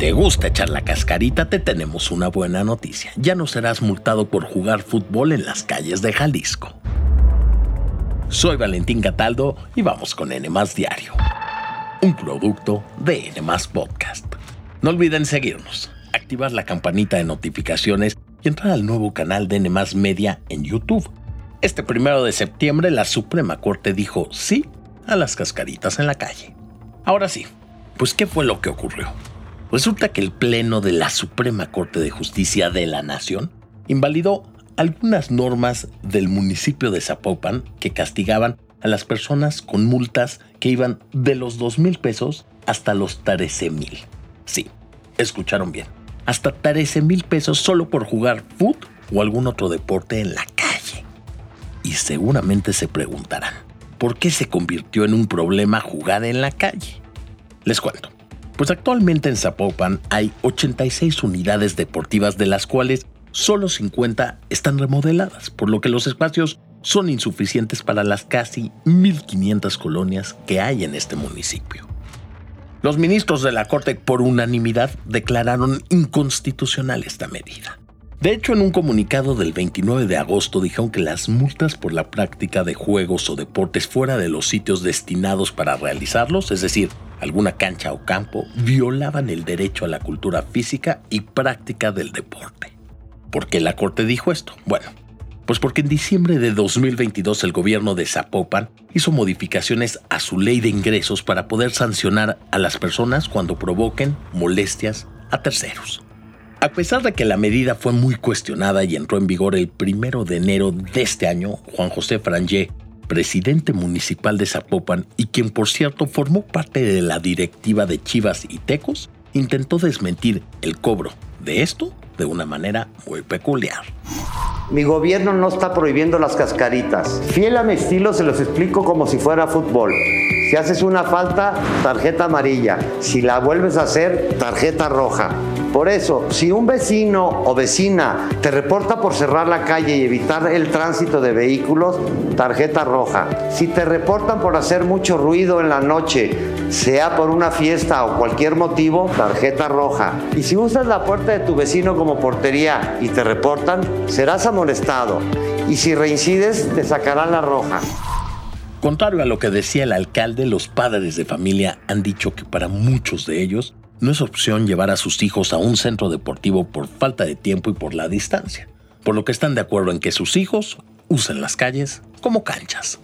te gusta echar la cascarita, te tenemos una buena noticia. Ya no serás multado por jugar fútbol en las calles de Jalisco. Soy Valentín Cataldo y vamos con N Diario, un producto de N Podcast. No olviden seguirnos, activar la campanita de notificaciones y entrar al nuevo canal de N Media en YouTube. Este primero de septiembre la Suprema Corte dijo sí a las cascaritas en la calle. Ahora sí, pues ¿qué fue lo que ocurrió? Resulta que el Pleno de la Suprema Corte de Justicia de la Nación invalidó algunas normas del municipio de Zapopan que castigaban a las personas con multas que iban de los 2 mil pesos hasta los 13 mil. Sí, escucharon bien. Hasta 13 mil pesos solo por jugar fútbol o algún otro deporte en la calle. Y seguramente se preguntarán, ¿por qué se convirtió en un problema jugar en la calle? Les cuento. Pues actualmente en Zapopan hay 86 unidades deportivas de las cuales solo 50 están remodeladas, por lo que los espacios son insuficientes para las casi 1.500 colonias que hay en este municipio. Los ministros de la Corte por unanimidad declararon inconstitucional esta medida. De hecho, en un comunicado del 29 de agosto dijeron que las multas por la práctica de juegos o deportes fuera de los sitios destinados para realizarlos, es decir, alguna cancha o campo, violaban el derecho a la cultura física y práctica del deporte. ¿Por qué la Corte dijo esto? Bueno, pues porque en diciembre de 2022 el gobierno de Zapopan hizo modificaciones a su ley de ingresos para poder sancionar a las personas cuando provoquen molestias a terceros. A pesar de que la medida fue muy cuestionada y entró en vigor el primero de enero de este año, Juan José Frangé presidente municipal de Zapopan y quien por cierto formó parte de la directiva de Chivas y Tecos, intentó desmentir el cobro de esto de una manera muy peculiar. Mi gobierno no está prohibiendo las cascaritas. Fiel a mi estilo se los explico como si fuera fútbol. Si haces una falta, tarjeta amarilla. Si la vuelves a hacer, tarjeta roja. Por eso, si un vecino o vecina te reporta por cerrar la calle y evitar el tránsito de vehículos, tarjeta roja. Si te reportan por hacer mucho ruido en la noche, sea por una fiesta o cualquier motivo, tarjeta roja. Y si usas la puerta de tu vecino como portería y te reportan, serás amonestado. Y si reincides, te sacarán la roja. Contrario a lo que decía el alcalde, los padres de familia han dicho que para muchos de ellos no es opción llevar a sus hijos a un centro deportivo por falta de tiempo y por la distancia, por lo que están de acuerdo en que sus hijos usen las calles como canchas.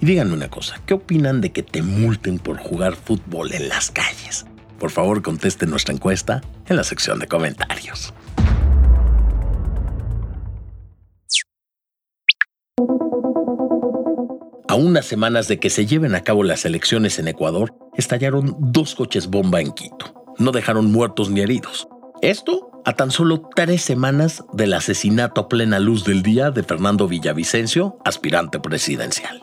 Y díganme una cosa, ¿qué opinan de que te multen por jugar fútbol en las calles? Por favor, contesten nuestra encuesta en la sección de comentarios. A unas semanas de que se lleven a cabo las elecciones en Ecuador, estallaron dos coches bomba en Quito no dejaron muertos ni heridos. Esto a tan solo tres semanas del asesinato a plena luz del día de Fernando Villavicencio, aspirante presidencial.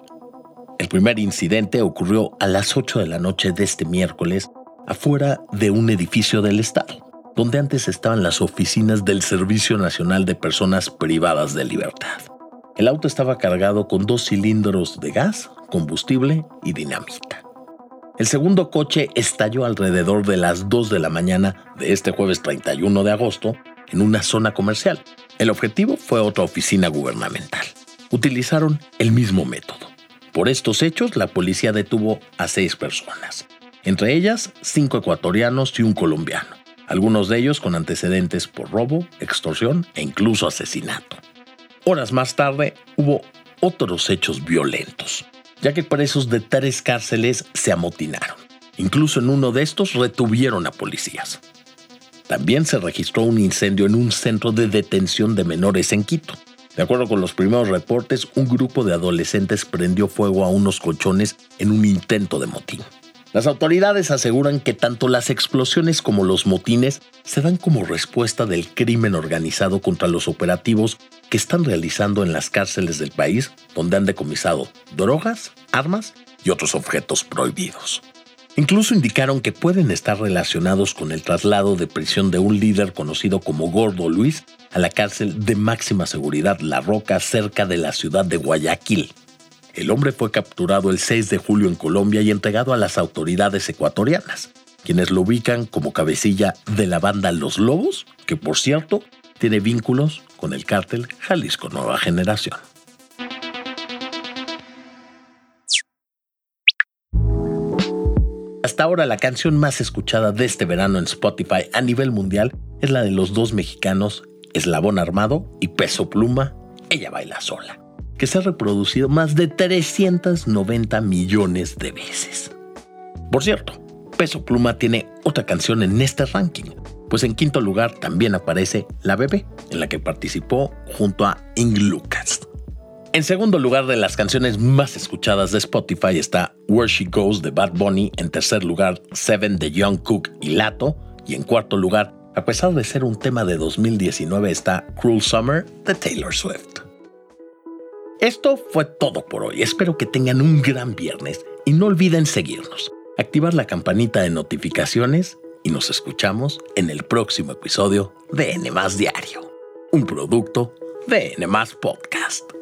El primer incidente ocurrió a las 8 de la noche de este miércoles afuera de un edificio del Estado, donde antes estaban las oficinas del Servicio Nacional de Personas Privadas de Libertad. El auto estaba cargado con dos cilindros de gas, combustible y dinamita. El segundo coche estalló alrededor de las 2 de la mañana de este jueves 31 de agosto en una zona comercial. El objetivo fue otra oficina gubernamental. Utilizaron el mismo método. Por estos hechos, la policía detuvo a seis personas, entre ellas cinco ecuatorianos y un colombiano, algunos de ellos con antecedentes por robo, extorsión e incluso asesinato. Horas más tarde hubo otros hechos violentos ya que presos de tres cárceles se amotinaron. Incluso en uno de estos retuvieron a policías. También se registró un incendio en un centro de detención de menores en Quito. De acuerdo con los primeros reportes, un grupo de adolescentes prendió fuego a unos colchones en un intento de motín. Las autoridades aseguran que tanto las explosiones como los motines se dan como respuesta del crimen organizado contra los operativos que están realizando en las cárceles del país, donde han decomisado drogas, armas y otros objetos prohibidos. Incluso indicaron que pueden estar relacionados con el traslado de prisión de un líder conocido como Gordo Luis a la cárcel de máxima seguridad La Roca cerca de la ciudad de Guayaquil. El hombre fue capturado el 6 de julio en Colombia y entregado a las autoridades ecuatorianas. quienes lo ubican como cabecilla de la banda Los Lobos, que por cierto tiene vínculos con el cártel Jalisco Nueva Generación. Hasta ahora la canción más escuchada de este verano en Spotify a nivel mundial es la de los dos mexicanos Eslabón Armado y Peso Pluma, Ella Baila Sola, que se ha reproducido más de 390 millones de veces. Por cierto, Peso Pluma tiene otra canción en este ranking, pues en quinto lugar también aparece La Bebé, en la que participó junto a Ing Lucas. En segundo lugar de las canciones más escuchadas de Spotify está Where She Goes de Bad Bunny, en tercer lugar Seven de Young Cook y Lato, y en cuarto lugar, a pesar de ser un tema de 2019, está Cruel Summer de Taylor Swift. Esto fue todo por hoy, espero que tengan un gran viernes y no olviden seguirnos activar la campanita de notificaciones y nos escuchamos en el próximo episodio de N Diario, un producto de N Podcast.